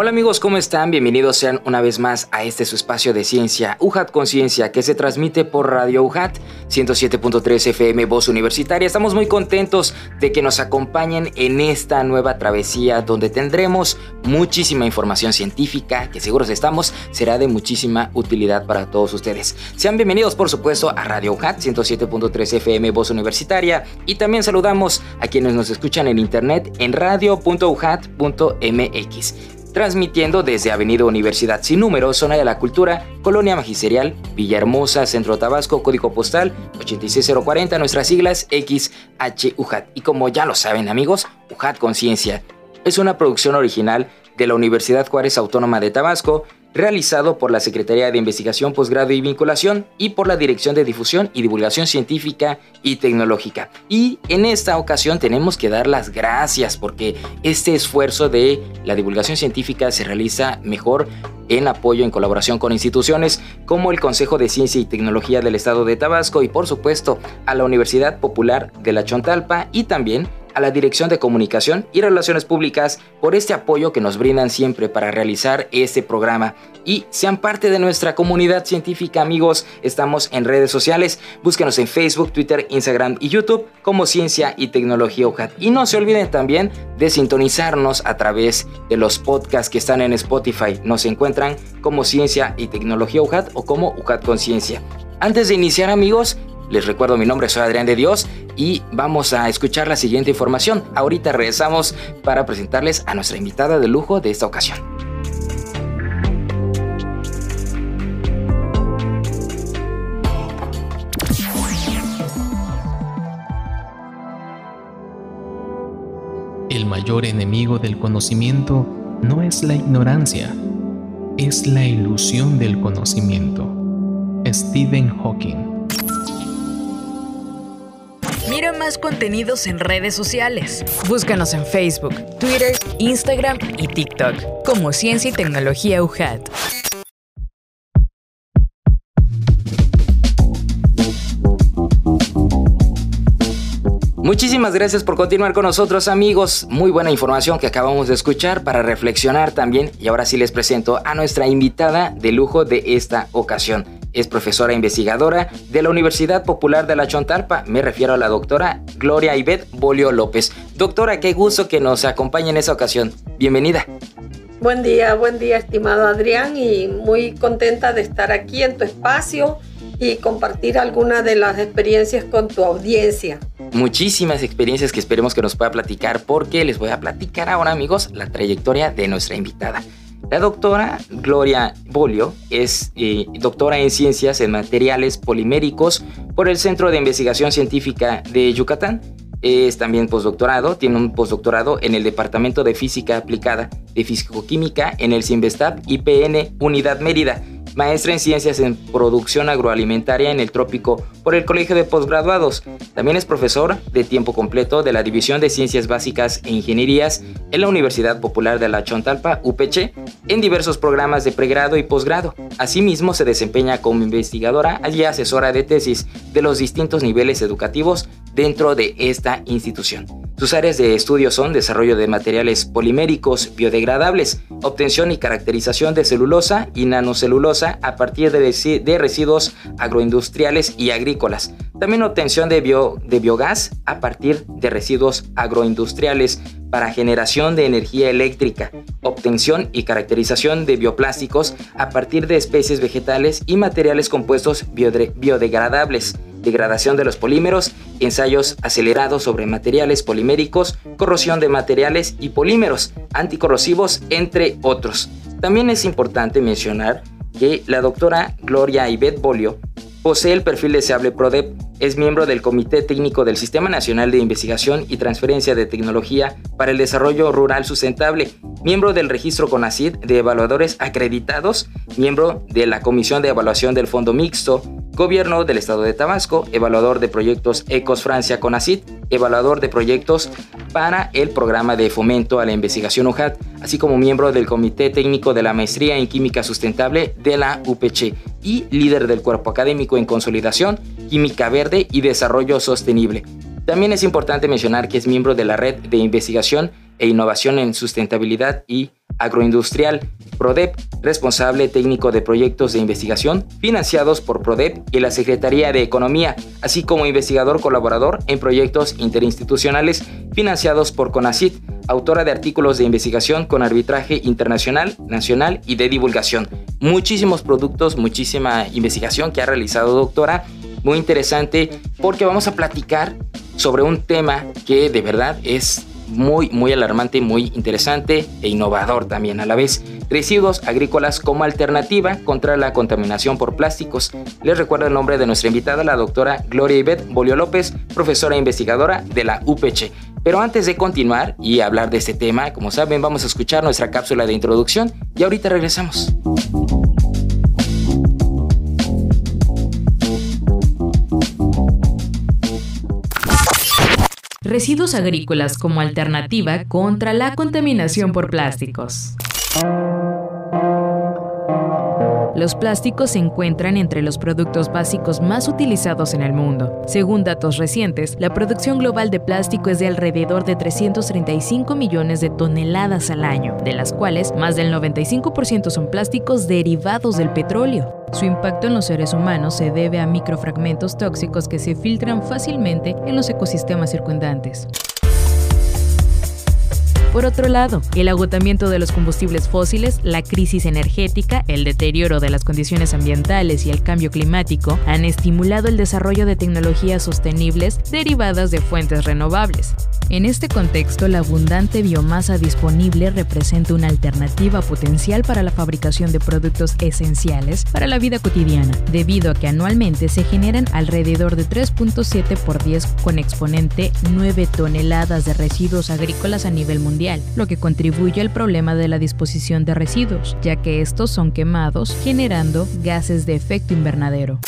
Hola amigos, ¿cómo están? Bienvenidos sean una vez más a este su espacio de ciencia, UJAT Conciencia, que se transmite por Radio UJAT 107.3 FM Voz Universitaria. Estamos muy contentos de que nos acompañen en esta nueva travesía donde tendremos muchísima información científica que seguros estamos será de muchísima utilidad para todos ustedes. Sean bienvenidos por supuesto a Radio UJAT 107.3 FM Voz Universitaria y también saludamos a quienes nos escuchan en internet en radio.ujat.mx transmitiendo desde Avenida Universidad Sin Número, Zona de la Cultura, Colonia Magisterial, Villahermosa, Centro Tabasco, Código Postal 86040, nuestras siglas XHUJAT. Y como ya lo saben amigos, UJAT Conciencia es una producción original de la Universidad Juárez Autónoma de Tabasco, realizado por la Secretaría de Investigación, Posgrado y Vinculación y por la Dirección de Difusión y Divulgación Científica y Tecnológica. Y en esta ocasión tenemos que dar las gracias porque este esfuerzo de la divulgación científica se realiza mejor en apoyo en colaboración con instituciones como el Consejo de Ciencia y Tecnología del Estado de Tabasco y por supuesto a la Universidad Popular de la Chontalpa y también a la Dirección de Comunicación y Relaciones Públicas por este apoyo que nos brindan siempre para realizar este programa. Y sean parte de nuestra comunidad científica, amigos. Estamos en redes sociales. Búsquenos en Facebook, Twitter, Instagram y YouTube como Ciencia y Tecnología UJAT. Y no se olviden también de sintonizarnos a través de los podcasts que están en Spotify. Nos encuentran como Ciencia y Tecnología UJAT o como UJAT Conciencia. Antes de iniciar, amigos, les recuerdo mi nombre, soy Adrián de Dios y vamos a escuchar la siguiente información. Ahorita regresamos para presentarles a nuestra invitada de lujo de esta ocasión. El mayor enemigo del conocimiento no es la ignorancia, es la ilusión del conocimiento. Stephen Hawking más contenidos en redes sociales. Búscanos en Facebook, Twitter, Instagram y TikTok como Ciencia y Tecnología UJAT. Muchísimas gracias por continuar con nosotros amigos. Muy buena información que acabamos de escuchar para reflexionar también. Y ahora sí les presento a nuestra invitada de lujo de esta ocasión. Es profesora investigadora de la Universidad Popular de la Chontalpa. Me refiero a la doctora Gloria Ivette Bolio López. Doctora, qué gusto que nos acompañe en esta ocasión. Bienvenida. Buen día, buen día, estimado Adrián, y muy contenta de estar aquí en tu espacio y compartir algunas de las experiencias con tu audiencia. Muchísimas experiencias que esperemos que nos pueda platicar porque les voy a platicar ahora amigos la trayectoria de nuestra invitada. La doctora Gloria Bolio es eh, doctora en ciencias en materiales poliméricos por el Centro de Investigación Científica de Yucatán. Es también postdoctorado, tiene un postdoctorado en el Departamento de Física Aplicada de Físico-Química en el CIMBESTAP IPN Unidad Mérida maestra en Ciencias en Producción Agroalimentaria en el Trópico por el Colegio de Postgraduados. También es profesor de tiempo completo de la División de Ciencias Básicas e Ingenierías en la Universidad Popular de la Chontalpa, UPC, en diversos programas de pregrado y posgrado. Asimismo, se desempeña como investigadora y asesora de tesis de los distintos niveles educativos dentro de esta institución. Sus áreas de estudio son desarrollo de materiales poliméricos biodegradables, obtención y caracterización de celulosa y nanocelulosa a partir de, residuos agroindustriales y agrícolas. También obtención de, biogás a partir de residuos agroindustriales para generación de energía eléctrica, obtención y caracterización de bioplásticos a partir de especies vegetales y materiales compuestos biodegradables degradación de los polímeros, ensayos acelerados sobre materiales poliméricos, corrosión de materiales y polímeros anticorrosivos, entre otros. También es importante mencionar que la doctora Gloria Ivette Bolio Posee el perfil deseable PRODEP, es miembro del Comité Técnico del Sistema Nacional de Investigación y Transferencia de Tecnología para el Desarrollo Rural Sustentable, miembro del Registro CONACID de Evaluadores Acreditados, miembro de la Comisión de Evaluación del Fondo Mixto, Gobierno del Estado de Tabasco, evaluador de proyectos Ecos Francia CONACID, evaluador de proyectos para el programa de fomento a la investigación UJAT, así como miembro del Comité Técnico de la Maestría en Química Sustentable de la UPC y líder del cuerpo académico en consolidación, química verde y desarrollo sostenible. También es importante mencionar que es miembro de la Red de Investigación e Innovación en Sustentabilidad y Agroindustrial, PRODEP, responsable técnico de proyectos de investigación financiados por PRODEP y la Secretaría de Economía, así como investigador colaborador en proyectos interinstitucionales financiados por CONACIT, autora de artículos de investigación con arbitraje internacional, nacional y de divulgación. Muchísimos productos, muchísima investigación que ha realizado doctora, muy interesante porque vamos a platicar sobre un tema que de verdad es muy, muy alarmante, muy interesante e innovador también a la vez. Residuos agrícolas como alternativa contra la contaminación por plásticos. Les recuerdo el nombre de nuestra invitada, la doctora Gloria Ibet Bolio López, profesora e investigadora de la UPC. Pero antes de continuar y hablar de este tema, como saben, vamos a escuchar nuestra cápsula de introducción y ahorita regresamos. Residuos agrícolas como alternativa contra la contaminación por plásticos. Los plásticos se encuentran entre los productos básicos más utilizados en el mundo. Según datos recientes, la producción global de plástico es de alrededor de 335 millones de toneladas al año, de las cuales más del 95% son plásticos derivados del petróleo. Su impacto en los seres humanos se debe a microfragmentos tóxicos que se filtran fácilmente en los ecosistemas circundantes. Por otro lado, el agotamiento de los combustibles fósiles, la crisis energética, el deterioro de las condiciones ambientales y el cambio climático han estimulado el desarrollo de tecnologías sostenibles derivadas de fuentes renovables. En este contexto, la abundante biomasa disponible representa una alternativa potencial para la fabricación de productos esenciales para la vida cotidiana, debido a que anualmente se generan alrededor de 3.7 por 10 con exponente 9 toneladas de residuos agrícolas a nivel mundial lo que contribuye al problema de la disposición de residuos, ya que estos son quemados generando gases de efecto invernadero.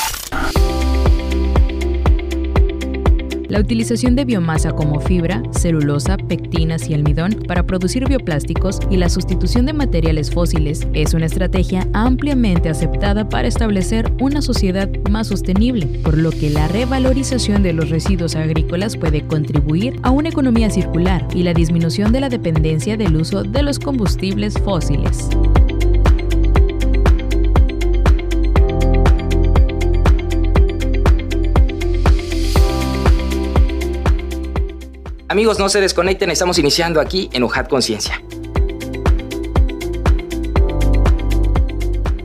La utilización de biomasa como fibra, celulosa, pectinas y almidón para producir bioplásticos y la sustitución de materiales fósiles es una estrategia ampliamente aceptada para establecer una sociedad más sostenible, por lo que la revalorización de los residuos agrícolas puede contribuir a una economía circular y la disminución de la dependencia del uso de los combustibles fósiles. Amigos, no se desconecten, estamos iniciando aquí en UJAT Conciencia.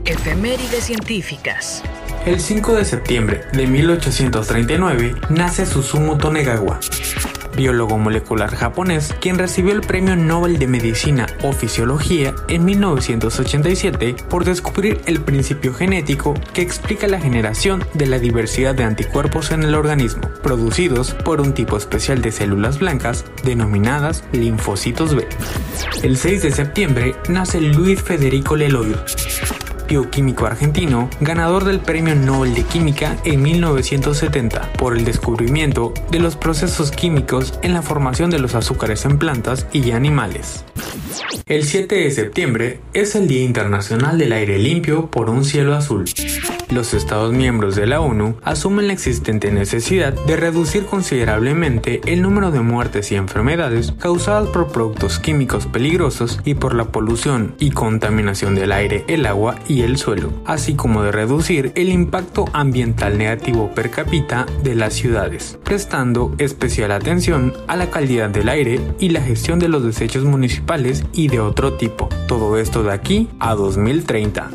Efemérides científicas. El 5 de septiembre de 1839 nace Susumu Tonegawa, biólogo molecular japonés, quien recibió el Premio Nobel de Medicina o Fisiología en 1987 por descubrir el principio genético que explica la generación de la diversidad de anticuerpos en el organismo, producidos por un tipo especial de células blancas denominadas linfocitos B. El 6 de septiembre nace Luis Federico Leloir, bioquímico argentino, ganador del Premio Nobel de Química en 1970 por el descubrimiento de los procesos químicos en la formación de los azúcares en plantas y animales. El 7 de septiembre es el Día Internacional del Aire Limpio por un Cielo Azul. Los Estados miembros de la ONU asumen la existente necesidad de reducir considerablemente el número de muertes y enfermedades causadas por productos químicos peligrosos y por la polución y contaminación del aire, el agua y el suelo, así como de reducir el impacto ambiental negativo per cápita de las ciudades, prestando especial atención a la calidad del aire y la gestión de los desechos municipales y de otro tipo. Todo esto de aquí a 2030.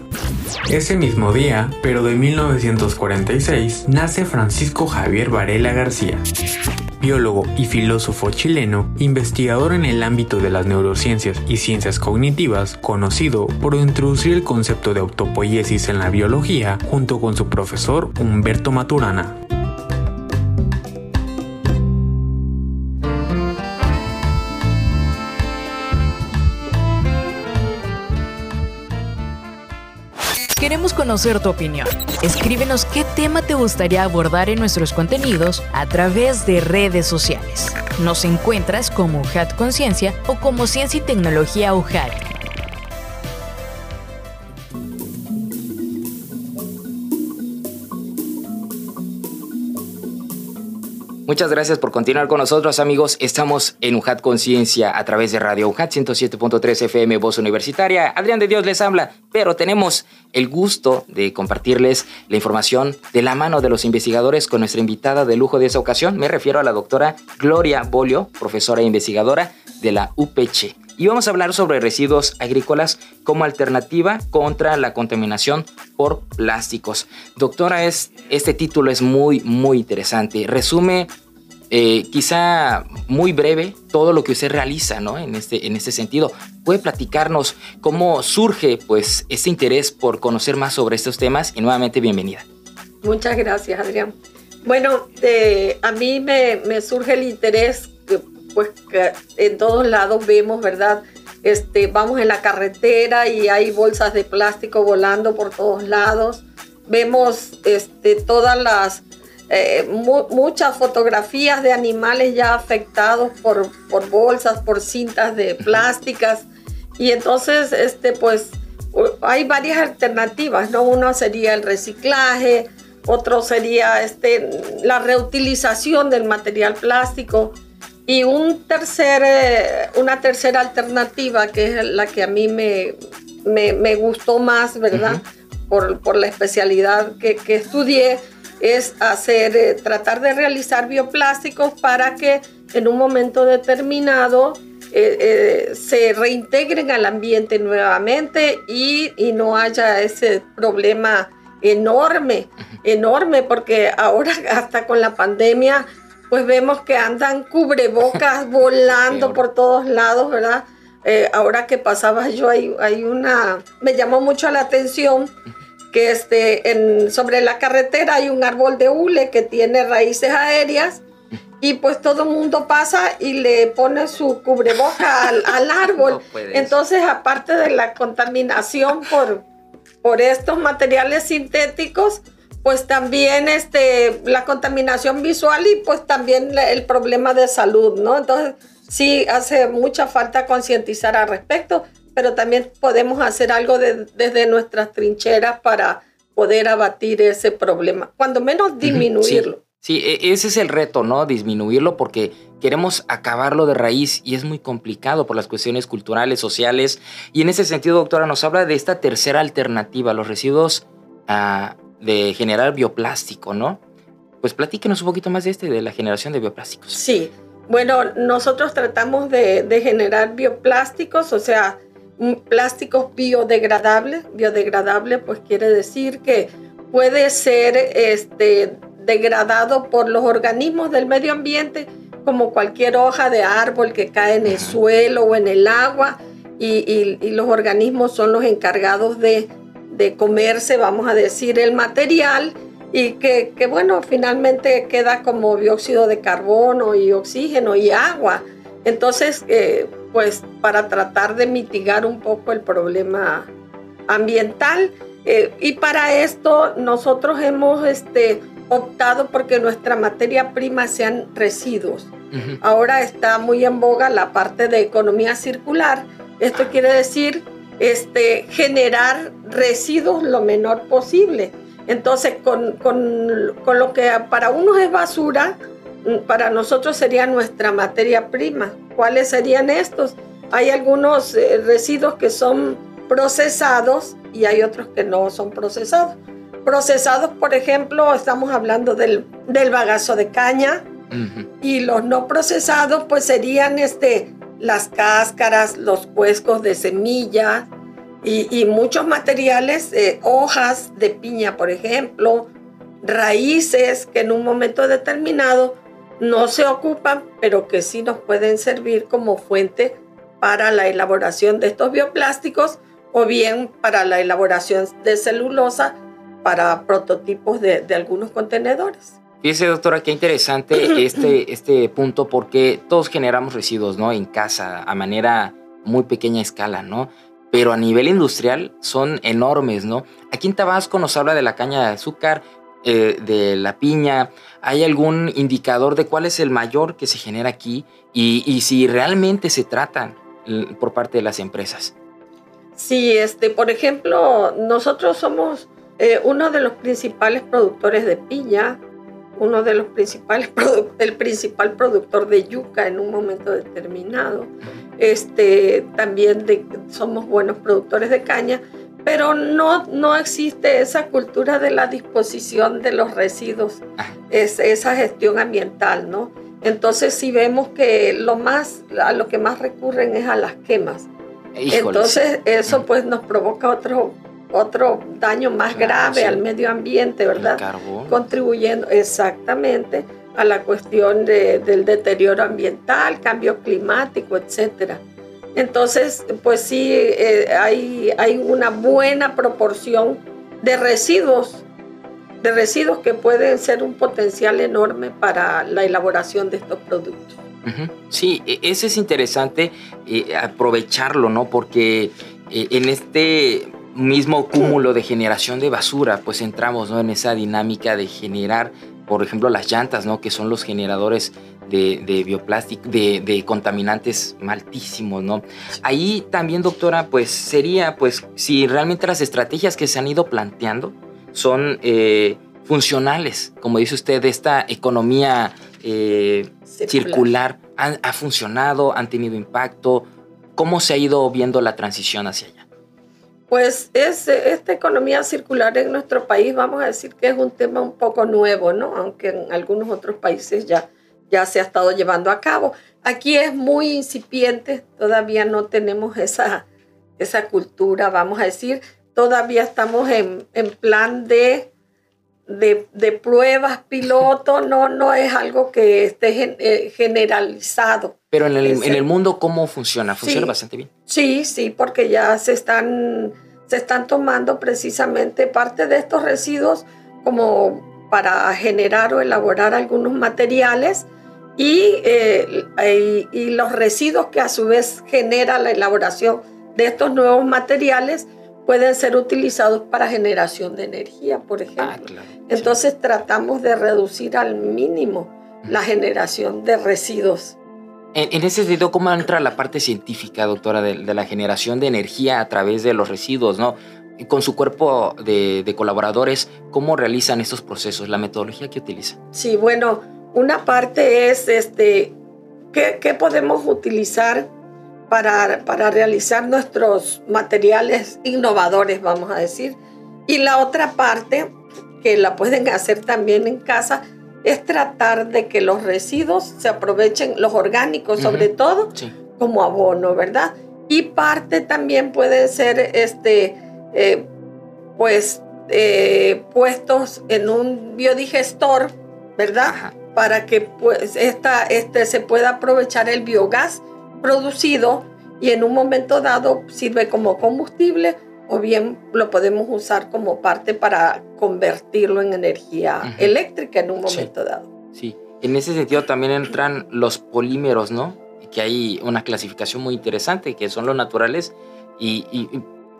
Ese mismo día, pero de 1946, nace Francisco Javier Varela García, biólogo y filósofo chileno, investigador en el ámbito de las neurociencias y ciencias cognitivas, conocido por introducir el concepto de autopoiesis en la biología junto con su profesor Humberto Maturana. Conocer tu opinión. Escríbenos qué tema te gustaría abordar en nuestros contenidos a través de redes sociales. Nos encuentras como UJAT Conciencia o como Ciencia y Tecnología UJAT. Muchas gracias por continuar con nosotros, amigos. Estamos en UJAT Conciencia a través de Radio UJAT 107.3 FM, Voz Universitaria. Adrián de Dios les habla, pero tenemos el gusto de compartirles la información de la mano de los investigadores con nuestra invitada de lujo de esa ocasión. Me refiero a la doctora Gloria Bolio, profesora e investigadora de la UPC y vamos a hablar sobre residuos agrícolas como alternativa contra la contaminación por plásticos. Doctora, es, este título es muy, muy interesante. Resume eh, quizá muy breve todo lo que usted realiza ¿no? en, este, en este sentido. ¿Puede platicarnos cómo surge pues, este interés por conocer más sobre estos temas? Y nuevamente, bienvenida. Muchas gracias, Adrián. Bueno, a mí me, surge el interés pues que en todos lados vemos, ¿verdad? Este, vamos en la carretera y hay bolsas de plástico volando por todos lados. Vemos este, todas las, eh, muchas fotografías de animales ya afectados por, por bolsas, por cintas de plásticas. Y entonces, este, pues, hay varias alternativas, ¿no? Uno sería el reciclaje, otro sería este, la reutilización del material plástico. Y un tercer, eh, una tercera alternativa, que es la que a mí me, me, gustó más, ¿verdad? por, por, la especialidad que, que estudié, es hacer, eh, tratar de realizar bioplásticos para que en un momento determinado eh, se reintegren al ambiente nuevamente y, y, no haya ese problema enorme, enorme, porque ahora hasta con la pandemia pues vemos que andan cubrebocas volando por todos lados, ¿verdad? Eh, ahora que pasaba yo, hay, hay, una, me llamó mucho la atención que este, en, sobre la carretera hay un árbol de hule que tiene raíces aéreas y pues todo el mundo pasa y le pone su cubreboca al, al árbol. Entonces, aparte de la contaminación por, por estos materiales sintéticos, pues también este, la contaminación visual y pues también el problema de salud, ¿no? Entonces sí hace mucha falta concientizar al respecto, pero también podemos hacer algo desde nuestras trincheras para poder abatir ese problema, cuando menos disminuirlo. Sí. E, ese es el reto, ¿no? Disminuirlo porque queremos acabarlo de raíz y es muy complicado por las cuestiones culturales, sociales. Y en ese sentido, doctora, nos habla de esta tercera alternativa, los residuos ah, de generar bioplástico, ¿no? Pues platíquenos un poquito más de este, de la generación de bioplásticos. Sí, bueno, nosotros tratamos de, generar bioplásticos, o sea, plásticos biodegradables. Biodegradable, pues quiere decir que puede ser este, degradado por los organismos del medio ambiente, como cualquier hoja de árbol que cae en el suelo o en el agua, y los organismos son los encargados de de comerse, vamos a decir, el material y que, bueno, finalmente queda como dióxido de carbono y oxígeno y agua. Entonces, eh, pues para tratar de mitigar un poco el problema ambiental. Eh, y para esto nosotros hemos este, optado porque nuestra materia prima sean residuos. Ahora está muy en boga la parte de economía circular. Esto quiere decir este, generar residuos lo menor posible. Entonces, con, lo que para unos es basura, para nosotros sería nuestra materia prima. ¿Cuáles serían estos? Hay algunos eh, residuos que son procesados y hay otros que no son procesados. Procesados, por ejemplo, estamos hablando del, bagazo de caña y los no procesados pues serían este, las cáscaras, los cuescos de semilla y, muchos materiales, eh, hojas de piña, por ejemplo, raíces que en un momento determinado no se ocupan, pero que sí nos pueden servir como fuente para la elaboración de estos bioplásticos o bien para la elaboración de celulosa para prototipos de, algunos contenedores. Fíjese, doctora, qué interesante este, este punto porque todos generamos residuos, ¿no? En casa, a manera muy pequeña escala, ¿no? Pero a nivel industrial son enormes, ¿no? Aquí en Tabasco nos habla de la caña de azúcar, eh, de la piña. ¿Hay algún indicador de cuál es el mayor que se genera aquí y, y si realmente se tratan por parte de las empresas? Sí, este, por ejemplo, nosotros somos eh, uno de los principales productores de piña, uno de los principales, el principal productor de yuca en un momento determinado. Este, también somos buenos productores de caña, pero no, no existe esa cultura de la disposición de los residuos, ah. es, esa gestión ambiental, ¿no? Entonces si vemos que lo más, a lo que más recurren es a las quemas. Entonces eso pues nos provoca otro otro daño más grave al medio ambiente, ¿verdad? Contribuyendo exactamente a la cuestión del deterioro ambiental, cambio climático, etcétera. Entonces, pues sí, eh, hay, hay una buena proporción de residuos, de residuos que pueden ser un potencial enorme para la elaboración de estos productos. Sí, e, ese es interesante eh, aprovecharlo, ¿no? Porque eh, en este mismo cúmulo de generación de basura, pues entramos ¿no? en esa dinámica de generar, por ejemplo, las llantas, ¿no? que son los generadores de, de bioplástico, de, contaminantes maltísimos, ¿no? Ahí también, doctora, pues sería, pues, si realmente las estrategias que se han ido planteando son eh, funcionales, como dice usted, esta economía eh, circular, ha funcionado, han tenido impacto, ¿cómo se ha ido viendo la transición hacia allá? Pues es, esta economía circular en nuestro país, vamos a decir que es un tema un poco nuevo, ¿no? Aunque en algunos otros países ya, ya se ha estado llevando a cabo. Aquí es muy incipiente, todavía no tenemos esa, esa cultura, vamos a decir. Todavía estamos en, en plan de, de, de, pruebas piloto, no, no es algo que esté eh, generalizado. Pero en el, en el, mundo, ¿cómo funciona? ¿Funciona bastante bien? Sí, sí, porque ya se están, se están tomando precisamente parte de estos residuos como para generar o elaborar algunos materiales y, eh, y, los residuos que a su vez genera la elaboración de estos nuevos materiales pueden ser utilizados para generación de energía, por ah, ejemplo. Entonces tratamos de reducir al mínimo la generación de residuos en, ese sentido, ¿cómo entra la parte científica, doctora, de, la generación de energía a través de los residuos, ¿no? Con su cuerpo de, colaboradores, ¿cómo realizan estos procesos? ¿La metodología que utilizan? Sí, bueno, una parte es este, ¿qué, podemos utilizar para, para realizar nuestros materiales innovadores, vamos a decir? Y la otra parte, que la pueden hacer también en casa, es tratar de que los residuos se aprovechen, los orgánicos sobre todo, como abono, ¿verdad? Y parte también puede ser, este, eh, pues, eh, puestos en un biodigestor, ¿verdad? Para que pues, esta, este, se pueda aprovechar el biogás producido y en un momento dado sirve como combustible o bien lo podemos usar como parte para convertirlo en energía eléctrica en un momento dado. Sí, en ese sentido también entran los polímeros, ¿no? Que hay una clasificación muy interesante, que son los naturales. Y, y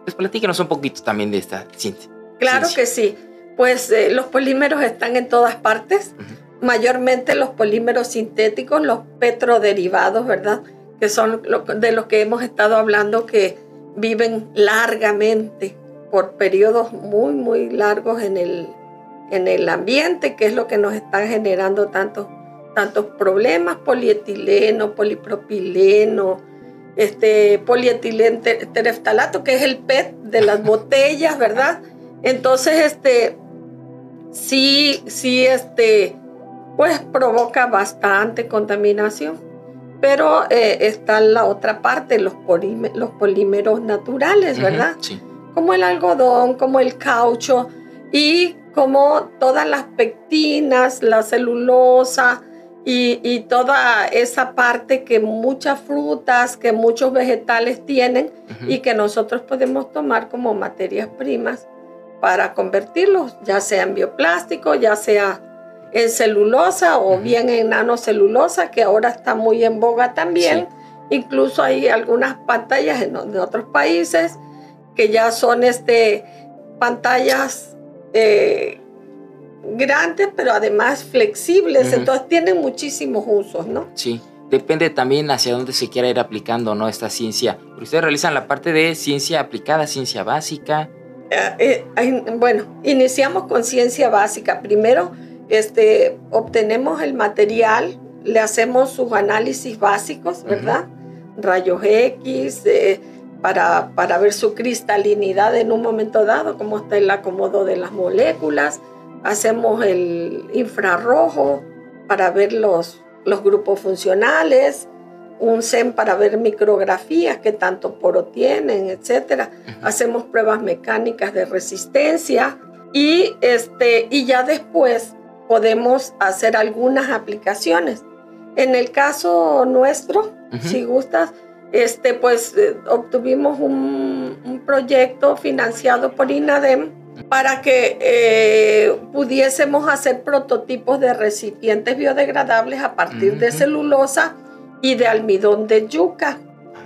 pues platíquenos un poquito también de esta ciencia. Claro que sí. Pues eh, los polímeros están en todas partes, mayormente los polímeros sintéticos, los petroderivados, ¿verdad? Que son de los que hemos estado hablando que viven largamente por periodos muy, muy largos en el, en el ambiente, que es lo que nos están generando tantos, tantos problemas, polietileno, polipropileno, este polietileno tereftalato, que es el PET de las botellas, ¿verdad? Entonces, este, sí, sí, este, pues provoca bastante contaminación. Pero eh, está la otra parte, los, los polímeros naturales, ¿verdad? Sí. Como el algodón, como el caucho y como todas las pectinas, la celulosa y, toda esa parte que muchas frutas, que muchos vegetales tienen y que nosotros podemos tomar como materias primas para convertirlos, ya sea en bioplástico, ya sea en celulosa o bien en nanocelulosa, que ahora está muy en boga también. Incluso hay algunas pantallas en, otros países que ya son este, pantallas eh, grandes, pero además flexibles, entonces tienen muchísimos usos, ¿no? Sí, depende también hacia dónde se quiera ir aplicando, ¿no? Esta ciencia. Ustedes realizan la parte de ciencia aplicada, ciencia básica. Eh, eh, bueno, iniciamos con ciencia básica. Primero, este, obtenemos el material, le hacemos sus análisis básicos, ¿verdad? Rayos X, eh, para, para ver su cristalinidad en un momento dado, cómo está el acomodo de las moléculas hacemos el infrarrojo para ver los, los grupos funcionales, un SEM para ver micrografías, que tanto poro tienen, etc. Hacemos pruebas mecánicas de resistencia y, este, y ya después podemos hacer algunas aplicaciones. En el caso nuestro, si gustas, este, pues eh, obtuvimos un, un proyecto financiado por INADEM para que eh, pudiésemos hacer prototipos de recipientes biodegradables a partir de celulosa y de almidón de yuca.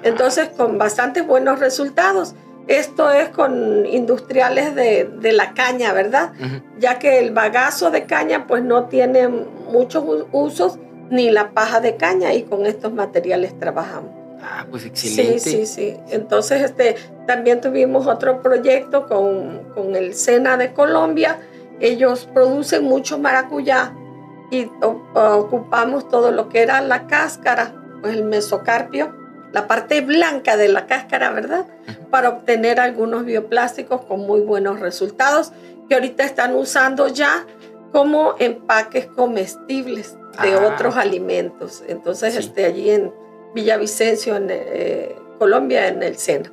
Entonces, con bastantes buenos resultados. Esto es con industriales de, la caña, ¿verdad? Ya que el bagazo de caña pues no tiene muchos usos ni la paja de caña y con estos materiales trabajamos. Ah, pues excelente. Sí, sí, sí. Entonces, este, también tuvimos otro proyecto con, con el SENA de Colombia. Ellos producen mucho maracuyá y ocupamos todo lo que era la cáscara, pues el mesocarpio, la parte blanca de la cáscara, ¿verdad? Para obtener algunos bioplásticos con muy buenos resultados que ahorita están usando ya como empaques comestibles de ah. otros alimentos. Entonces, este, allí en Villavicencio, en eh, Colombia, en el SENA.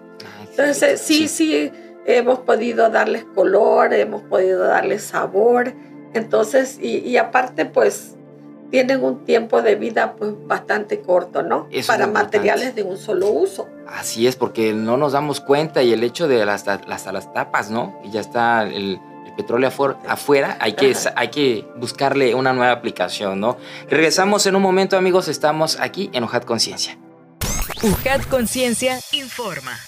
Entonces, sí, sí, hemos podido darles color, hemos podido darles sabor. Entonces, y, aparte, pues, tienen un tiempo de vida pues bastante corto, ¿no? Para materiales de un solo uso. Así es, porque no nos damos cuenta y el hecho de las, hasta las tapas, ¿no? Y ya está el, petróleo afuera, hay que, hay que buscarle una nueva aplicación, ¿no? Regresamos en un momento, amigos, estamos aquí en UJAT Conciencia. UJAT Conciencia informa.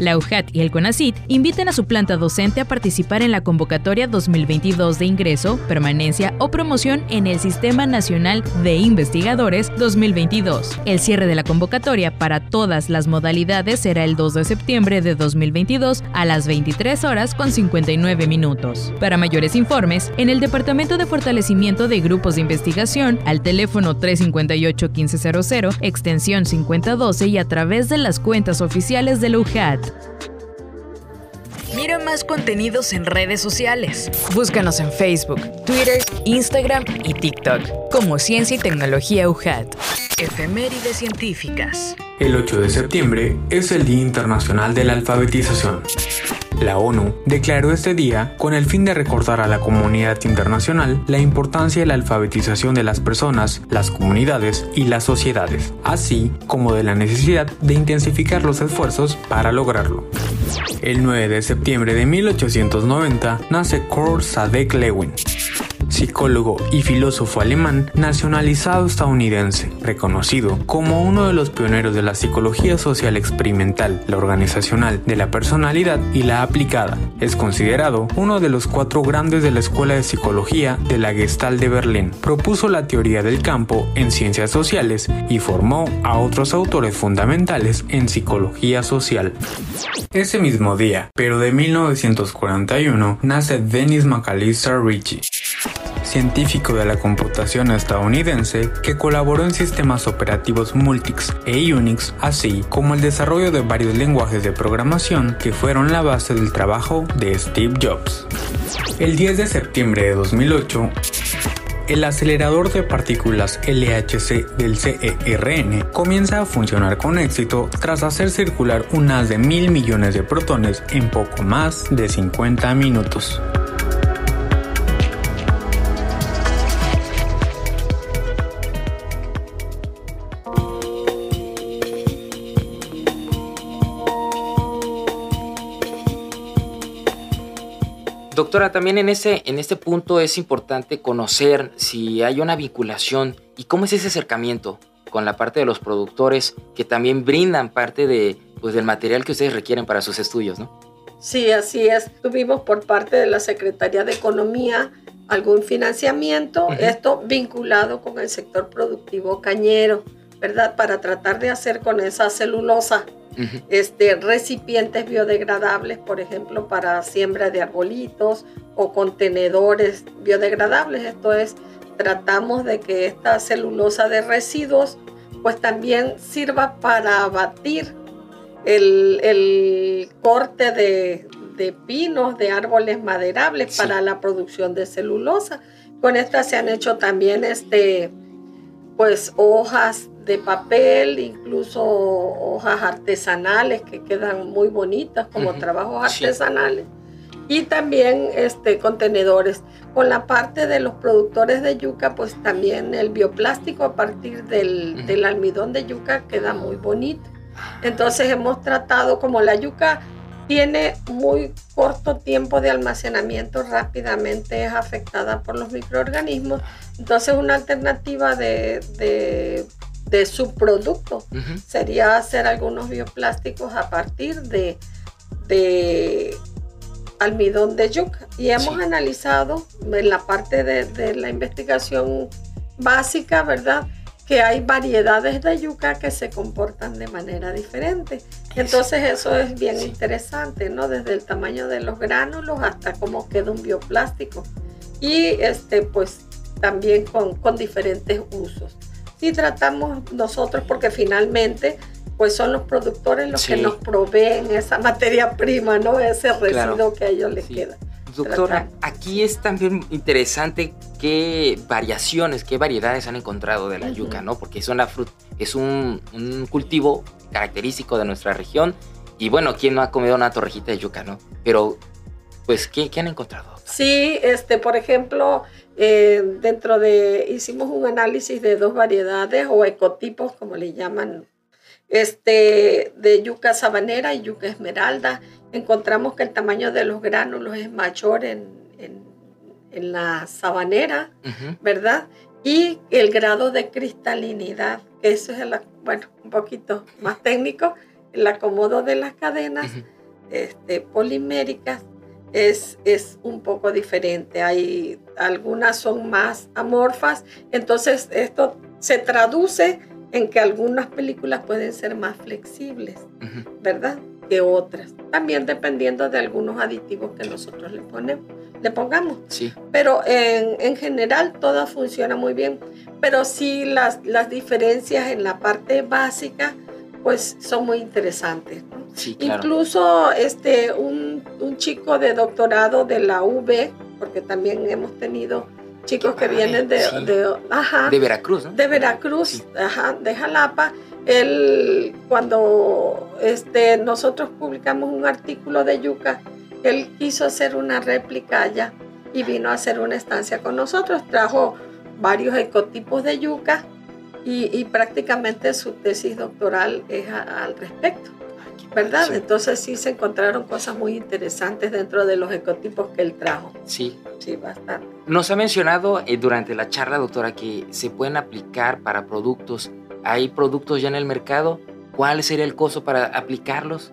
La UJAT y el CONACIT invitan a su planta docente a participar en la convocatoria 2022 de ingreso, permanencia o promoción en el Sistema Nacional de Investigadores 2022. El cierre de la convocatoria para todas las modalidades será el 2 de septiembre de 2022 a las 23 horas con 59 minutos. Para mayores informes, en el Departamento de Fortalecimiento de Grupos de Investigación, al teléfono 358-1500, extensión 5012 y a través de las cuentas oficiales de la UJAT. Mira más contenidos en redes sociales. Búscanos en Facebook, Twitter, Instagram y TikTok como Ciencia y Tecnología UJAT. Efemérides científicas. El 8 de septiembre es el Día Internacional de la Alfabetización. La ONU declaró este día con el fin de recordar a la comunidad internacional la importancia de la alfabetización de las personas, las comunidades y las sociedades, así como de la necesidad de intensificar los esfuerzos para lograrlo. El 9 de septiembre de 1890 nace Kurt Sadek Lewin, psicólogo y filósofo alemán nacionalizado estadounidense, reconocido como uno de los pioneros de la psicología social experimental, la organizacional, de la personalidad y la aplicada. Es considerado uno de los cuatro grandes de la Escuela de Psicología de la Gestalt de Berlín. Propuso la teoría del campo en ciencias sociales y formó a otros autores fundamentales en psicología social. Ese mismo día, pero de 1941, nace Dennis McAllister Ritchie científico de la computación estadounidense que colaboró en sistemas operativos Multics e Unix, así como el desarrollo de varios lenguajes de programación que fueron la base del trabajo de Steve Jobs. El 10 de septiembre de 2008, el acelerador de partículas LHC del CERN comienza a funcionar con éxito tras hacer circular un haz de mil millones de protones en poco más de 50 minutos. Doctora, también en, ese, en este punto es importante conocer si hay una vinculación y cómo es ese acercamiento con la parte de los productores que también brindan parte de, pues, del material que ustedes requieren para sus estudios, ¿no? Sí, así es. Tuvimos por parte de la Secretaría de Economía algún financiamiento, esto vinculado con el sector productivo cañero, ¿verdad? Para tratar de hacer con esa celulosa este, recipientes biodegradables, por ejemplo, para siembra de arbolitos o contenedores biodegradables. Esto es, tratamos de que esta celulosa de residuos pues también sirva para abatir el, corte de, pinos, de árboles maderables para la producción de celulosa. Con esta se han hecho también este, pues hojas de papel, incluso hojas artesanales que quedan muy bonitas como trabajos artesanales. Y también este, contenedores. Con la parte de los productores de yuca, pues también el bioplástico a partir del, del almidón de yuca queda muy bonito. Entonces hemos tratado, como la yuca tiene muy corto tiempo de almacenamiento, rápidamente es afectada por los microorganismos. Entonces una alternativa de, de, de subproducto sería hacer algunos bioplásticos a partir de, de almidón de yuca. Y hemos analizado en la parte de, de la investigación básica, ¿verdad? que hay variedades de yuca que se comportan de manera diferente. Entonces eso es bien interesante, ¿no? Desde el tamaño de los gránulos hasta cómo queda un bioplástico. Y este, pues también con, con diferentes usos. Y tratamos nosotros, porque finalmente pues son los productores los que nos proveen esa materia prima, ¿no? Ese residuo que a ellos les queda. Doctora, aquí es también interesante qué variaciones, qué variedades han encontrado de la yuca, ¿no? Porque es una fruta, es un, cultivo característico de nuestra región. Y bueno, ¿quién no ha comido una torrejita de yuca, no? Pero, pues, ¿qué, han encontrado? Sí, este, por ejemplo, eh, dentro de, hicimos un análisis de dos variedades o ecotipos, como le llaman, este, de yuca sabanera y yuca esmeralda. Encontramos que el tamaño de los gránulos es mayor en, la sabanera, ¿verdad? Y el grado de cristalinidad, eso es el, bueno, un poquito más técnico, el acomodo de las cadenas este, poliméricas es, es un poco diferente. Hay algunas son más amorfas, entonces esto se traduce en que algunas películas pueden ser más flexibles, ¿verdad? que otras. También dependiendo de algunos aditivos que nosotros le ponemos, le pongamos. Sí. Pero en, en general todas funcionan muy bien. Pero sí las, las diferencias en la parte básica pues son muy interesantes. Sí, claro. Incluso este, un, un, chico de doctorado de la UB, porque también hemos tenido chicos que vienen de, de, ajá, de Veracruz, ¿no? De Veracruz, ajá, de Jalapa él, cuando este, nosotros publicamos un artículo de Yuca, él quiso hacer una réplica allá y vino a hacer una estancia con nosotros. Trajo varios ecotipos de yuca y, prácticamente su tesis doctoral es al respecto. ¿Verdad? Entonces sí se encontraron cosas muy interesantes dentro de los ecotipos que él trajo. Sí. Sí, bastante. Nos ha mencionado eh, durante la charla, doctora, que se pueden aplicar para productos hay productos ya en el mercado, ¿cuál sería el costo para aplicarlos?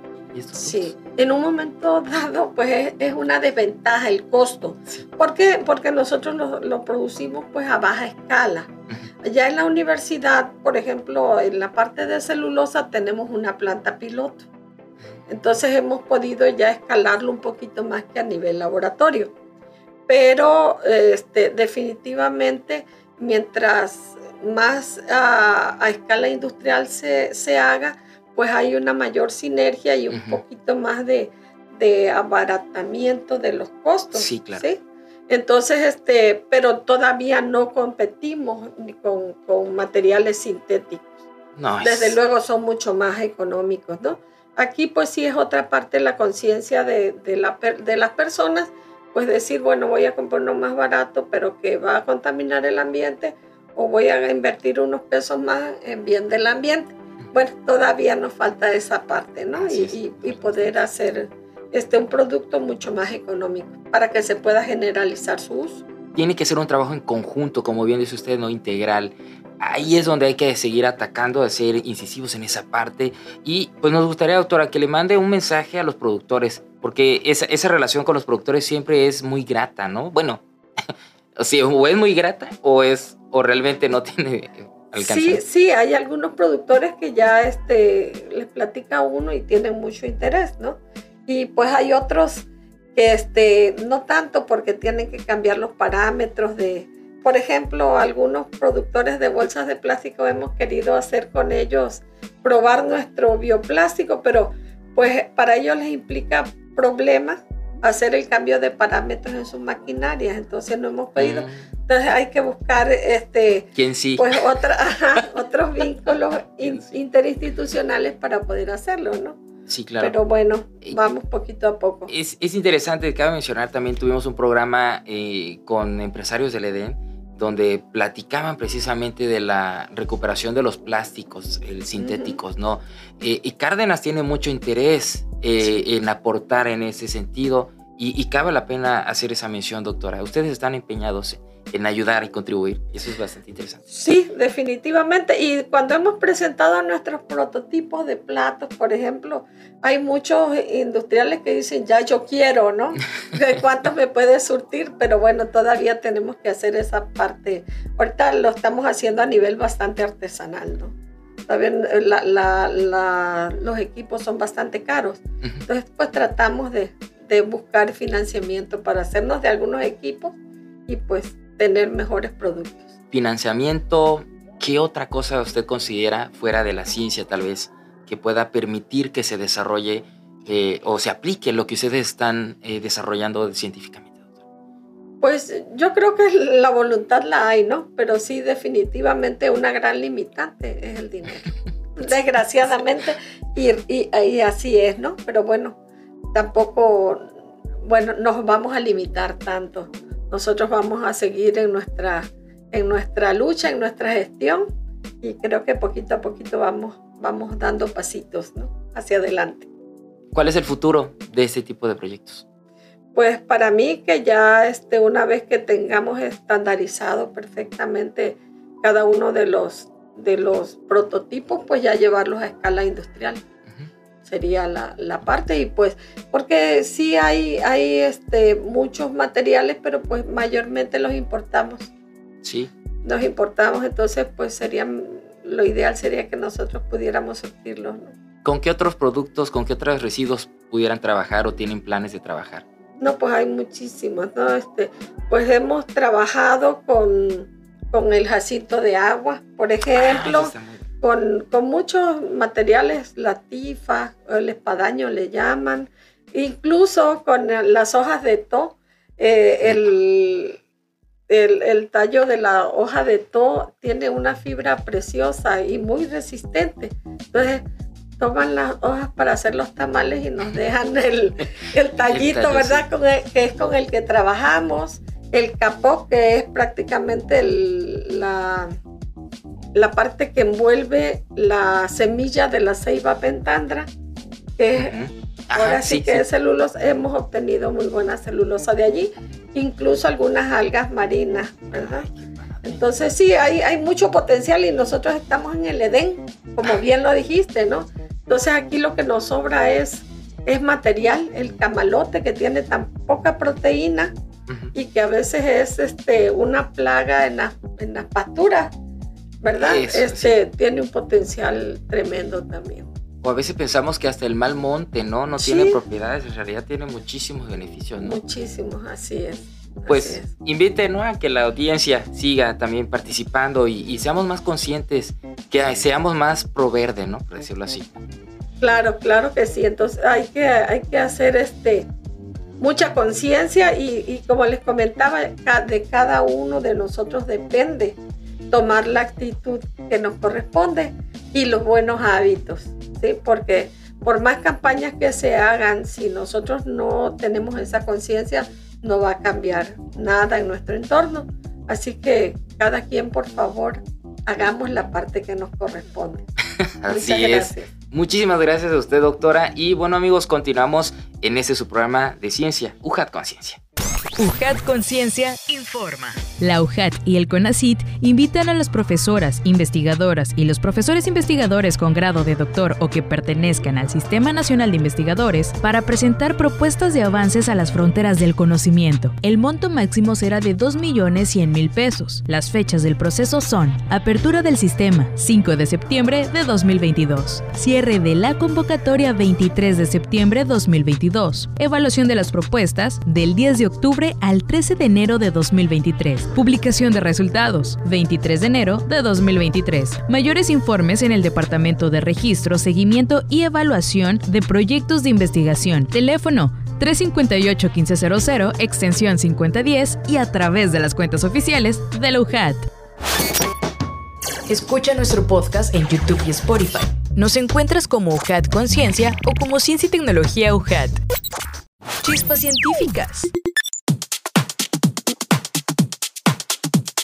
Sí, en un momento dado, pues es, una desventaja el costo. ¿Por qué? Porque nosotros lo, producimos pues a baja escala. Ya en la universidad, por ejemplo, en la parte de celulosa tenemos una planta piloto. Entonces hemos podido ya escalarlo un poquito más que a nivel laboratorio. Pero este, definitivamente, mientras más a, escala industrial se, se, haga, pues hay una mayor sinergia y un poquito más de, de, abaratamiento de los costos. Sí, claro. Entonces, este, pero todavía no competimos con, con materiales sintéticos. No, Desde luego son mucho más económicos, ¿no? Aquí pues sí es otra parte la conciencia de, de, la, de las personas, pues decir, bueno, voy a comprar uno más barato, pero que va a contaminar el ambiente, o voy a invertir unos pesos más en bien del ambiente. Bueno, todavía nos falta esa parte, ¿no? Y, poder hacer este, un producto mucho más económico para que se pueda generalizar su uso. Tiene que ser un trabajo en conjunto, como bien dice usted, no integral. Ahí es donde hay que seguir atacando, de ser incisivos en esa parte. Y pues nos gustaría, doctora, que le mande un mensaje a los productores, porque esa, esa relación con los productores siempre es muy grata, ¿no? Bueno, o, sea, o es muy grata o, es, o realmente no tiene alcance. Sí, sí, hay algunos productores que ya este, les platica uno y tienen mucho interés, ¿no? Y pues hay otros que este, no tanto porque tienen que cambiar los parámetros de, por ejemplo, algunos productores de bolsas de plástico hemos querido hacer con ellos probar nuestro bioplástico, pero pues para ellos les implica problemas hacer el cambio de parámetros en sus maquinarias, entonces no hemos podido. Mm. Entonces hay que buscar este, ¿Quién sí? pues otra, otros vínculos interinstitucionales para poder hacerlo, ¿no? Sí, claro. Pero bueno, vamos poquito a poco. Es, es interesante, cabe mencionar, también tuvimos un programa eh, con empresarios del EDEN donde platicaban precisamente de la recuperación de los plásticos, el sintéticos, ¿no? Eh, y Cárdenas tiene mucho interés eh, en aportar en ese sentido y, y, cabe la pena hacer esa mención, doctora. Ustedes están empeñados en ayudar y contribuir. Eso es bastante interesante. Sí, definitivamente. Y cuando hemos presentado nuestros prototipos de platos, por ejemplo, hay muchos industriales que dicen, ya yo quiero, ¿no? ¿De cuánto me puede surtir? Pero bueno, todavía tenemos que hacer esa parte. Ahorita lo estamos haciendo a nivel bastante artesanal, ¿no? También la, la, la, los equipos son bastante caros. Entonces, pues tratamos de, de buscar financiamiento para hacernos de algunos equipos y pues tener mejores productos. Financiamiento, ¿qué otra cosa usted considera fuera de la ciencia tal vez que pueda permitir que se desarrolle eh, o se aplique lo que ustedes están eh, desarrollando científicamente? Pues yo creo que la voluntad la hay, ¿no? Pero sí definitivamente una gran limitante es el dinero. Desgraciadamente, y, y, y así es, ¿no? Pero bueno, tampoco, bueno, nos vamos a limitar tanto nosotros vamos a seguir en nuestra, en nuestra lucha, en nuestra gestión y creo que poquito a poquito vamos, vamos dando pasitos ¿no? hacia adelante. ¿Cuál es el futuro de este tipo de proyectos? Pues para mí que ya este, una vez que tengamos estandarizado perfectamente cada uno de los, de los prototipos, pues ya llevarlos a escala industrial sería la, la, parte y pues porque sí hay, hay este, muchos materiales, pero pues mayormente los importamos. Sí. Los importamos, entonces pues sería, lo ideal sería que nosotros pudiéramos surtirlos. ¿Con qué otros productos, con qué otros residuos pudieran trabajar o tienen planes de trabajar? No, pues hay muchísimos, ¿no? Este, pues hemos trabajado con, con el jacinto de agua, por ejemplo. Ah, con, con muchos materiales, la tifa, el espadaño le llaman, incluso con las hojas de to, eh, el, el, el, tallo de la hoja de to tiene una fibra preciosa y muy resistente. Entonces, toman las hojas para hacer los tamales y nos dejan el, el tallito, ¿verdad? Con que es con el que trabajamos. El capó, que es prácticamente la, la parte que envuelve la semilla de la ceiba pentandra, que ahora sí, que es celulosa, hemos obtenido muy buena celulosa de allí, incluso algunas algas marinas, ¿verdad? Entonces sí, hay, hay mucho potencial y nosotros estamos en el Edén, como bien lo dijiste, ¿no? Entonces aquí lo que nos sobra es, es material, el camalote que tiene tan poca proteína y que a veces es este, una plaga en, en las pasturas ¿verdad? este tiene un potencial tremendo también. O a veces pensamos que hasta el mal monte, ¿no? No tiene propiedades, en realidad tiene muchísimos beneficios, ¿no? Muchísimos, así es. Pues invite ¿no? a que la audiencia siga también participando y, seamos más conscientes, que seamos más pro verde, ¿no? Por decirlo así. Claro, claro que sí. Entonces hay que, hay que hacer este mucha conciencia y, y, como les comentaba, de cada uno de nosotros depende tomar la actitud que nos corresponde y los buenos hábitos, ¿sí? Porque por más campañas que se hagan, si nosotros no tenemos esa conciencia, no va a cambiar nada en nuestro entorno. Así que cada quien, por favor, hagamos la parte que nos corresponde. Así es. Muchísimas gracias a usted, doctora. Y bueno, amigos, continuamos en este su programa de ciencia, UJAT Conciencia. UJAT Conciencia informa. La UJAT y el CONACIT invitan a las profesoras, investigadoras y los profesores investigadores con grado de doctor o que pertenezcan al Sistema Nacional de Investigadores para presentar propuestas de avances a las fronteras del conocimiento. El monto máximo será de 2.100.000 pesos. Las fechas del proceso son Apertura del sistema, 5 de septiembre de 2022. Cierre de la convocatoria 23 de septiembre de 2022. Evaluación de las propuestas del 10 de octubre al 13 de enero de 2023. Publicación de resultados, 23 de enero de 2023. Mayores informes en el Departamento de Registro, Seguimiento y Evaluación de Proyectos de Investigación. Teléfono 358-1500, extensión 5010 y a través de las cuentas oficiales de la UJAT. Escucha nuestro podcast en YouTube y Spotify. Nos encuentras como UJAT Conciencia o como Ciencia y Tecnología UJAT. Chispas científicas.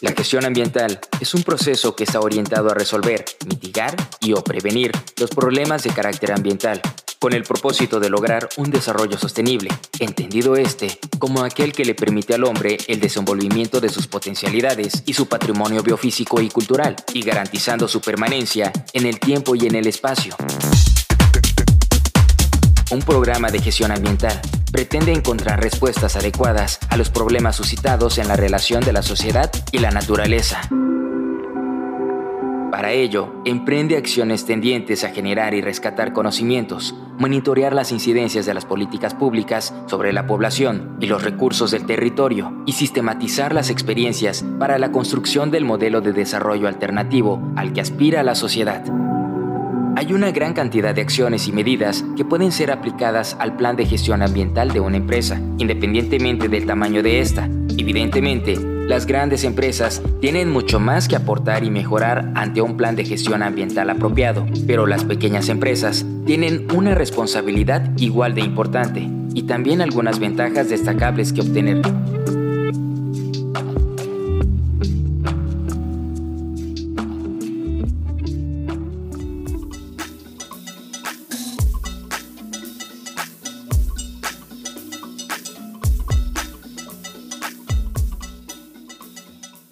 La gestión ambiental es un proceso que está orientado a resolver, mitigar y o prevenir los problemas de carácter ambiental, con el propósito de lograr un desarrollo sostenible, entendido este como aquel que le permite al hombre el desenvolvimiento de sus potencialidades y su patrimonio biofísico y cultural, y garantizando su permanencia en el tiempo y en el espacio. Un programa de gestión ambiental pretende encontrar respuestas adecuadas a los problemas suscitados en la relación de la sociedad y la naturaleza. Para ello, emprende acciones tendientes a generar y rescatar conocimientos, monitorear las incidencias de las políticas públicas sobre la población y los recursos del territorio y sistematizar las experiencias para la construcción del modelo de desarrollo alternativo al que aspira la sociedad. Hay una gran cantidad de acciones y medidas que pueden ser aplicadas al plan de gestión ambiental de una empresa, independientemente del tamaño de esta. Evidentemente, las grandes empresas tienen mucho más que aportar y mejorar ante un plan de gestión ambiental apropiado, pero las pequeñas empresas tienen una responsabilidad igual de importante y también algunas ventajas destacables que obtener.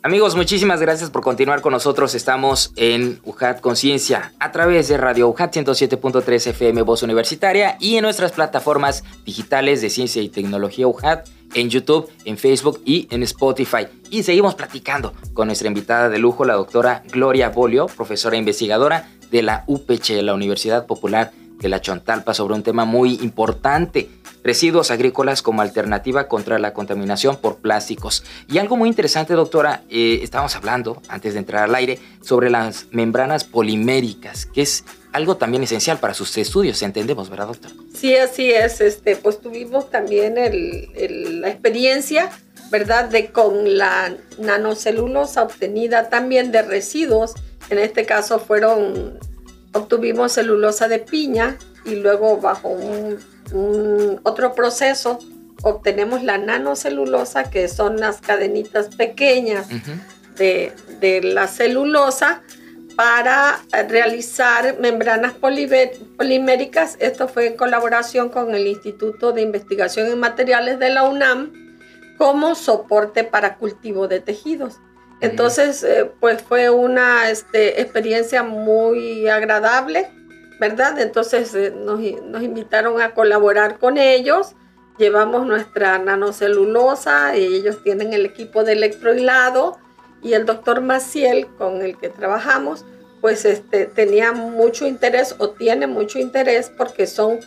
Amigos, muchísimas gracias por continuar con nosotros. Estamos en UJAT Conciencia a través de Radio UJAT 107.3 FM Voz Universitaria y en nuestras plataformas digitales de Ciencia y Tecnología UJAT en YouTube, en Facebook y en Spotify. Y seguimos platicando con nuestra invitada de lujo, la doctora Gloria Bolio, profesora investigadora de la UPC, la Universidad Popular de la Chontalpa, sobre un tema muy importante residuos agrícolas como alternativa contra la contaminación por plásticos. Y algo muy interesante, doctora, eh, estábamos hablando antes de entrar al aire sobre las membranas poliméricas, que es algo también esencial para sus estudios, entendemos, ¿verdad, doctor? Sí, así es. Este, pues tuvimos también la experiencia, ¿verdad?, de con la nanocelulosa obtenida también de residuos. En este caso fueron, obtuvimos celulosa de piña y luego bajo un otro proceso obtenemos la nanocelulosa, que son las cadenitas pequeñas de, la celulosa, para realizar membranas poliméricas. Esto fue en colaboración con el Instituto de Investigación en Materiales de la UNAM como soporte para cultivo de tejidos. Entonces, eh, pues fue una este, experiencia muy agradable ¿verdad? Entonces eh, nos, invitaron a colaborar con ellos. Llevamos nuestra nanocelulosa y ellos tienen el equipo de electrohilado y el doctor Maciel con el que trabajamos pues este, tenía mucho interés o tiene mucho interés porque son,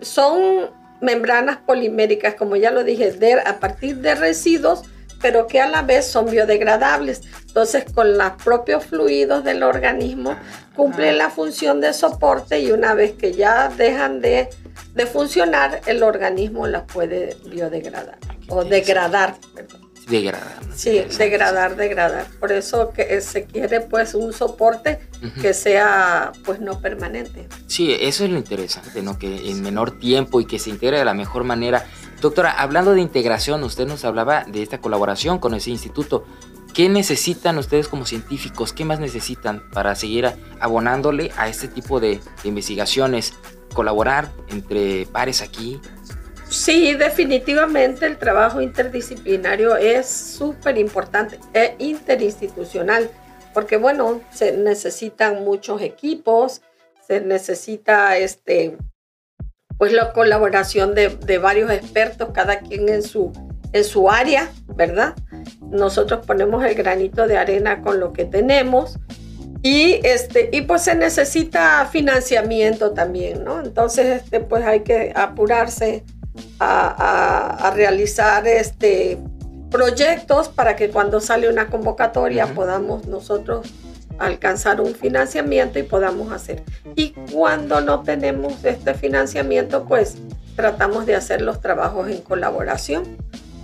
son, membranas poliméricas, como ya lo dije, a partir de residuos, pero que a la vez son biodegradables. Entonces, con los propios fluidos del organismo cumplen la función de soporte y una vez que ya dejan de, funcionar, el organismo las puede biodegradar o degradar. Degradar. Sí, degradar, degradar. Por eso que se quiere pues un soporte que sea pues no permanente. Sí, eso es lo interesante, ¿no? Que en menor tiempo y que se integre de la mejor manera. Doctora, hablando de integración, usted nos hablaba de esta colaboración con ese instituto. ¿Qué necesitan ustedes como científicos? ¿Qué más necesitan para seguir abonándole a este tipo de, investigaciones colaborar entre pares aquí. Sí, definitivamente el trabajo interdisciplinario es súper importante, es interinstitucional, porque bueno, se necesitan muchos equipos, se necesita este, pues la colaboración de, de varios expertos, cada quien en su, en su área, ¿verdad? Nosotros ponemos el granito de arena con lo que tenemos y, este, y pues se necesita financiamiento también, ¿no? Entonces, este, pues hay que apurarse a, a, realizar este, proyectos para que cuando sale una convocatoria podamos nosotros alcanzar un financiamiento y podamos hacer. Y cuando no tenemos este financiamiento, pues tratamos de hacer los trabajos en colaboración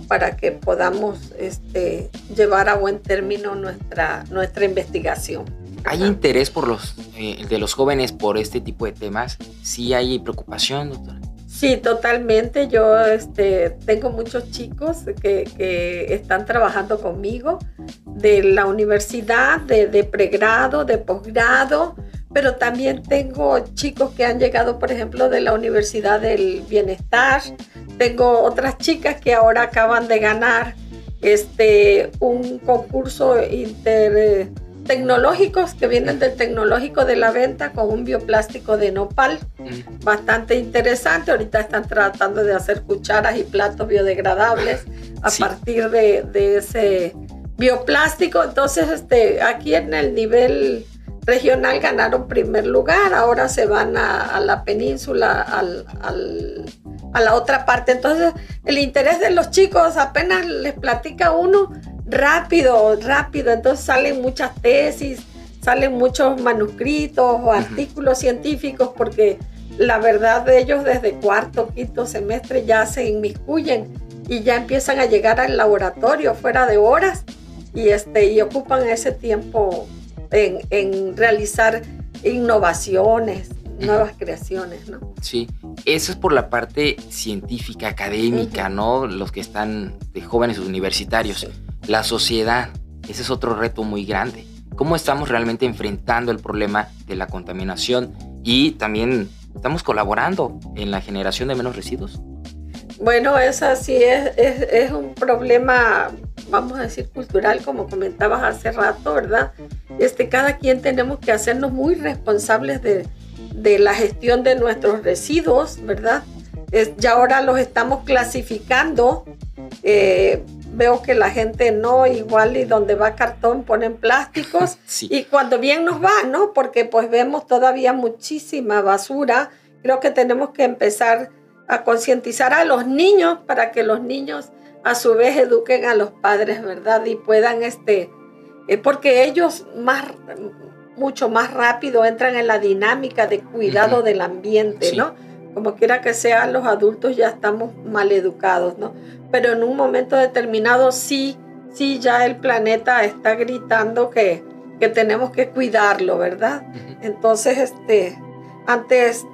para que podamos este, llevar a buen término nuestra, nuestra investigación. ¿Hay interés por los, eh, de los jóvenes por este tipo de temas? ¿Sí hay preocupación, doctora? Sí, totalmente. Yo este, tengo muchos chicos que, que, están trabajando conmigo de la universidad, de, pregrado, de posgrado, pero también tengo chicos que han llegado, por ejemplo, de la Universidad del Bienestar. Tengo otras chicas que ahora acaban de ganar este, un concurso inter tecnológicos que vienen del tecnológico de la venta con un bioplástico de nopal. Bastante interesante. Ahorita están tratando de hacer cucharas y platos biodegradables a partir de, de, ese bioplástico. Entonces, este, aquí en el nivel regional ganaron primer lugar. Ahora se van a, la península, al, al, a la otra parte. Entonces, el interés de los chicos apenas les platica uno rápido, rápido. Entonces salen muchas tesis, salen muchos manuscritos o artículos científicos porque la verdad de ellos desde cuarto, quinto semestre ya se inmiscuyen y ya empiezan a llegar al laboratorio fuera de horas y, este, y ocupan ese tiempo en, en realizar innovaciones, nuevas creaciones, ¿no? Sí, eso es por la parte científica, académica, ¿no? Los que están de jóvenes universitarios la sociedad. Ese es otro reto muy grande. ¿Cómo estamos realmente enfrentando el problema de la contaminación y también estamos colaborando en la generación de menos residuos? Bueno, es así, es, es, un problema, vamos a decir, cultural, como comentabas hace rato, ¿verdad? Este, cada quien tenemos que hacernos muy responsables de, de la gestión de nuestros residuos, ¿verdad? Es, ya ahora los estamos clasificando eh, veo que la gente no, igual y donde va cartón ponen plásticos y cuando bien nos va, ¿no? Porque pues vemos todavía muchísima basura. Creo que tenemos que empezar a concientizar a los niños para que los niños a su vez eduquen a los padres, ¿verdad? Y puedan, este, eh, porque ellos más, mucho más rápido entran en la dinámica de cuidado del ambiente, ¿no? Como quiera que sea, los adultos ya estamos mal educados, ¿no? Pero en un momento determinado sí, sí, ya el planeta está gritando que, que tenemos que cuidarlo, ¿verdad? Entonces, este, antes,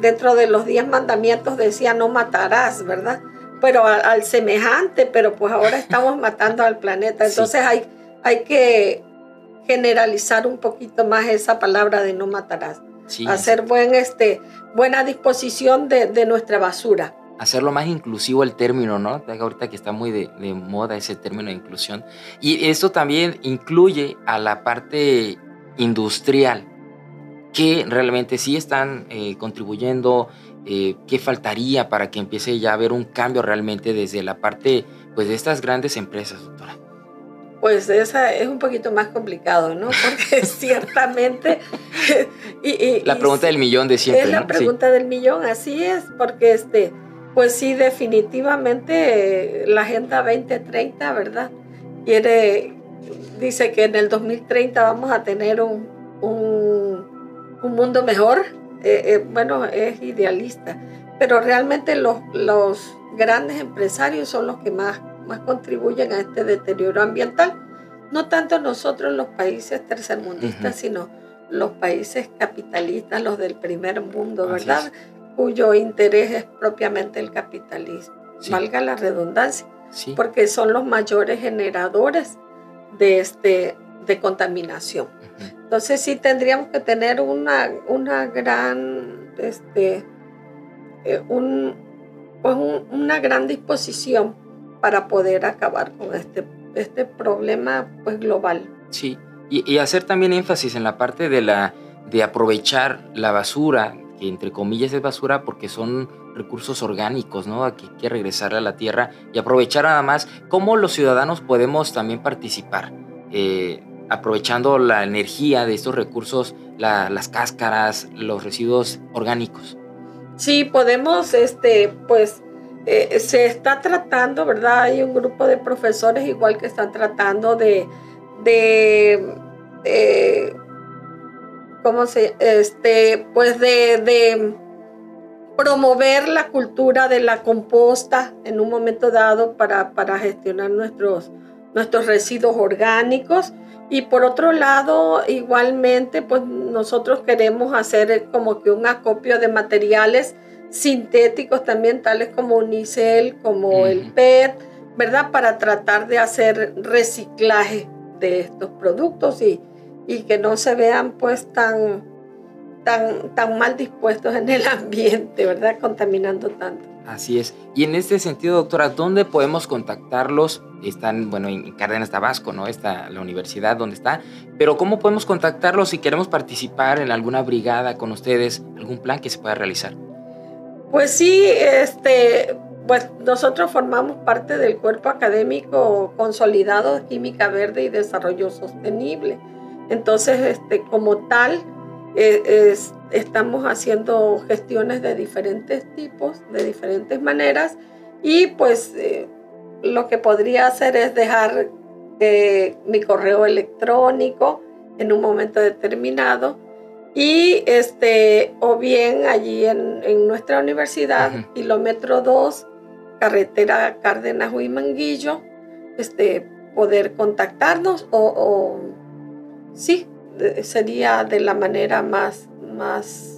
dentro de los diez mandamientos decía no matarás, ¿verdad? Pero al, semejante, pero pues ahora estamos matando al planeta. Entonces hay, hay que generalizar un poquito más esa palabra de no matarás hacer buen, este, buena disposición de, de, nuestra basura. Hacerlo más inclusivo el término, ¿no? Ahorita que está muy de, de, moda ese término de inclusión. Y esto también incluye a la parte industrial, que realmente sí están eh, contribuyendo, eh, qué faltaría para que empiece ya a haber un cambio realmente desde la parte pues, de estas grandes empresas, doctora. Pues esa es un poquito más complicado, ¿no? Porque ciertamente... y, la pregunta del millón de siempre. Es la pregunta del millón, así es, porque este, pues sí, definitivamente la Agenda 2030, ¿verdad? Quiere, dice que en el 2030 vamos a tener un, un, un mundo mejor. Eh, eh, bueno, es idealista, pero realmente los, los grandes empresarios son los que más más contribuyen a este deterioro ambiental. No tanto nosotros los países tercermundistas, sino los países capitalistas, los del primer mundo, ¿verdad? Cuyo interés es propiamente el capitalismo. Valga la redundancia, porque son los mayores generadores de, este, de contaminación. Entonces sí tendríamos que tener una, una gran este, eh, un, pues una gran disposición para poder acabar con este, este problema pues, global. Sí, y, y, hacer también énfasis en la parte de, la, de aprovechar la basura, que entre comillas es basura porque son recursos orgánicos, ¿no? Que hay que regresar a la tierra y aprovechar nada más cómo los ciudadanos podemos también participar. Eh, aprovechando la energía de estos recursos, las cáscaras, los residuos orgánicos. Sí, podemos, este, pues, eh, se está tratando, ¿verdad? Hay un grupo de profesores igual que están tratando de, de, ¿cómo se, este, pues de, de promover la cultura de la composta en un momento dado para, para gestionar nuestros, nuestros residuos orgánicos. Y por otro lado, igualmente, pues nosotros queremos hacer como que un acopio de materiales sintéticos también, tales como unicel, como el PET, ¿verdad? Para tratar de hacer reciclaje de estos productos y, y que no se vean pues tan, tan, tan mal dispuestos en el ambiente, ¿verdad? Contaminando tanto. Así es. Y en este sentido, doctora, ¿dónde podemos contactarlos? Están, bueno, en Cárdenas Tabasco, ¿no? Está la universidad donde está. Pero ¿cómo podemos contactarlos si queremos participar en alguna brigada con ustedes? ¿Algún plan que se pueda realizar? Pues sí, este, pues nosotros formamos parte del cuerpo académico consolidado de Química Verde y Desarrollo Sostenible. Entonces, este, como tal, eh, estamos haciendo gestiones de diferentes tipos, de diferentes maneras, y pues eh, lo que podría hacer es dejar eh, mi correo electrónico en un momento determinado y este o bien allí en, nuestra universidad kilómetro 2 carretera Cárdenas Huimanguillo este poder contactarnos o, o sí sería de la manera más, más,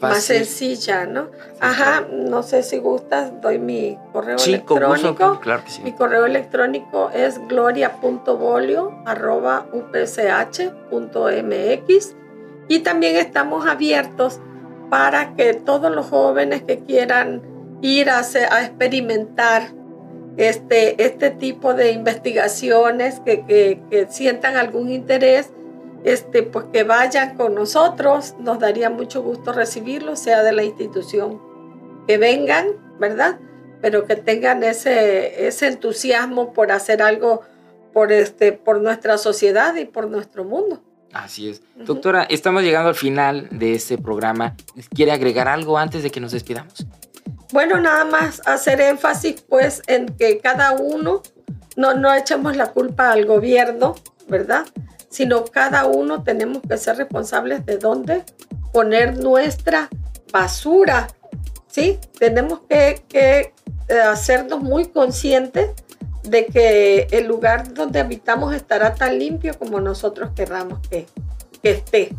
más sencilla, ¿no? Ajá, no sé si gustas, doy mi correo electrónico. claro que sí. Mi correo electrónico es gloria.bolio.upch.mx y también estamos abiertos para que todos los jóvenes que quieran ir a, a experimentar este, este tipo de investigaciones, que, que, sientan algún interés, este, pues que vayan con nosotros, nos daría mucho gusto recibirlos, sea de la institución que vengan, ¿verdad? Pero que tengan ese, ese entusiasmo por hacer algo por, este, por nuestra sociedad y por nuestro mundo. Así es. Doctora, estamos llegando al final de este programa. ¿Quiere agregar algo antes de que nos despidamos? Bueno, nada más hacer énfasis pues en que cada uno, no, no echemos la culpa al gobierno, ¿verdad? Sino cada uno tenemos que ser responsables de dónde poner nuestra basura, ¿sí? Tenemos que, eh, hacernos muy conscientes de que el lugar donde habitamos estará tan limpio como nosotros querramos que, que esté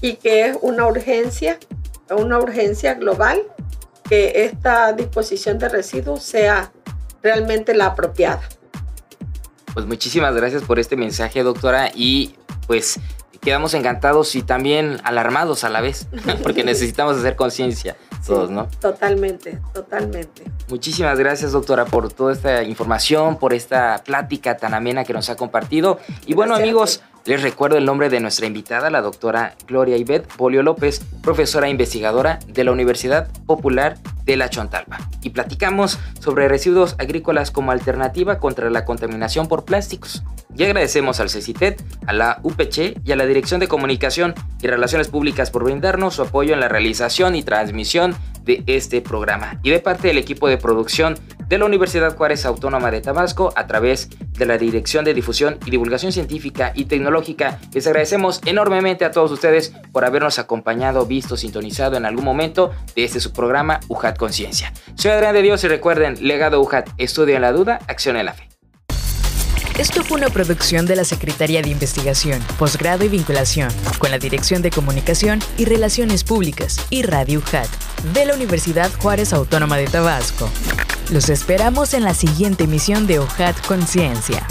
y que es una urgencia, una urgencia global que esta disposición de residuos sea realmente la apropiada. Pues muchísimas gracias por este mensaje, doctora, y pues quedamos encantados y también alarmados a la vez, porque necesitamos hacer conciencia todos, ¿no? Totalmente, totalmente. Muchísimas gracias, doctora, por toda esta información, por esta plática tan amena que nos ha compartido. Y bueno, amigos, les recuerdo el nombre de nuestra invitada, la doctora Gloria Ivette Polio López, profesora investigadora de la Universidad Popular de la Chontalpa. Y platicamos sobre residuos agrícolas como alternativa contra la contaminación por plásticos. Y agradecemos al CECITED, a la UPC y a la Dirección de Comunicación y Relaciones Públicas por brindarnos su apoyo en la realización y transmisión de este programa y de parte del equipo de producción de la Universidad Juárez Autónoma de Tabasco a través de la Dirección de Difusión y Divulgación Científica y Tecnológica. Les agradecemos enormemente a todos ustedes por habernos acompañado, visto, sintonizado en algún momento de este su programa UJAT Conciencia. Soy Adrián de Dios y recuerden, legado UJAT, estudia en la duda, acción en la fe. Esto fue una producción de la Secretaría de Investigación, Posgrado y Vinculación, con la Dirección de Comunicación y Relaciones Públicas y Radio UJAT de la Universidad Juárez Autónoma de Tabasco. Los esperamos en la siguiente emisión de UJAT Conciencia.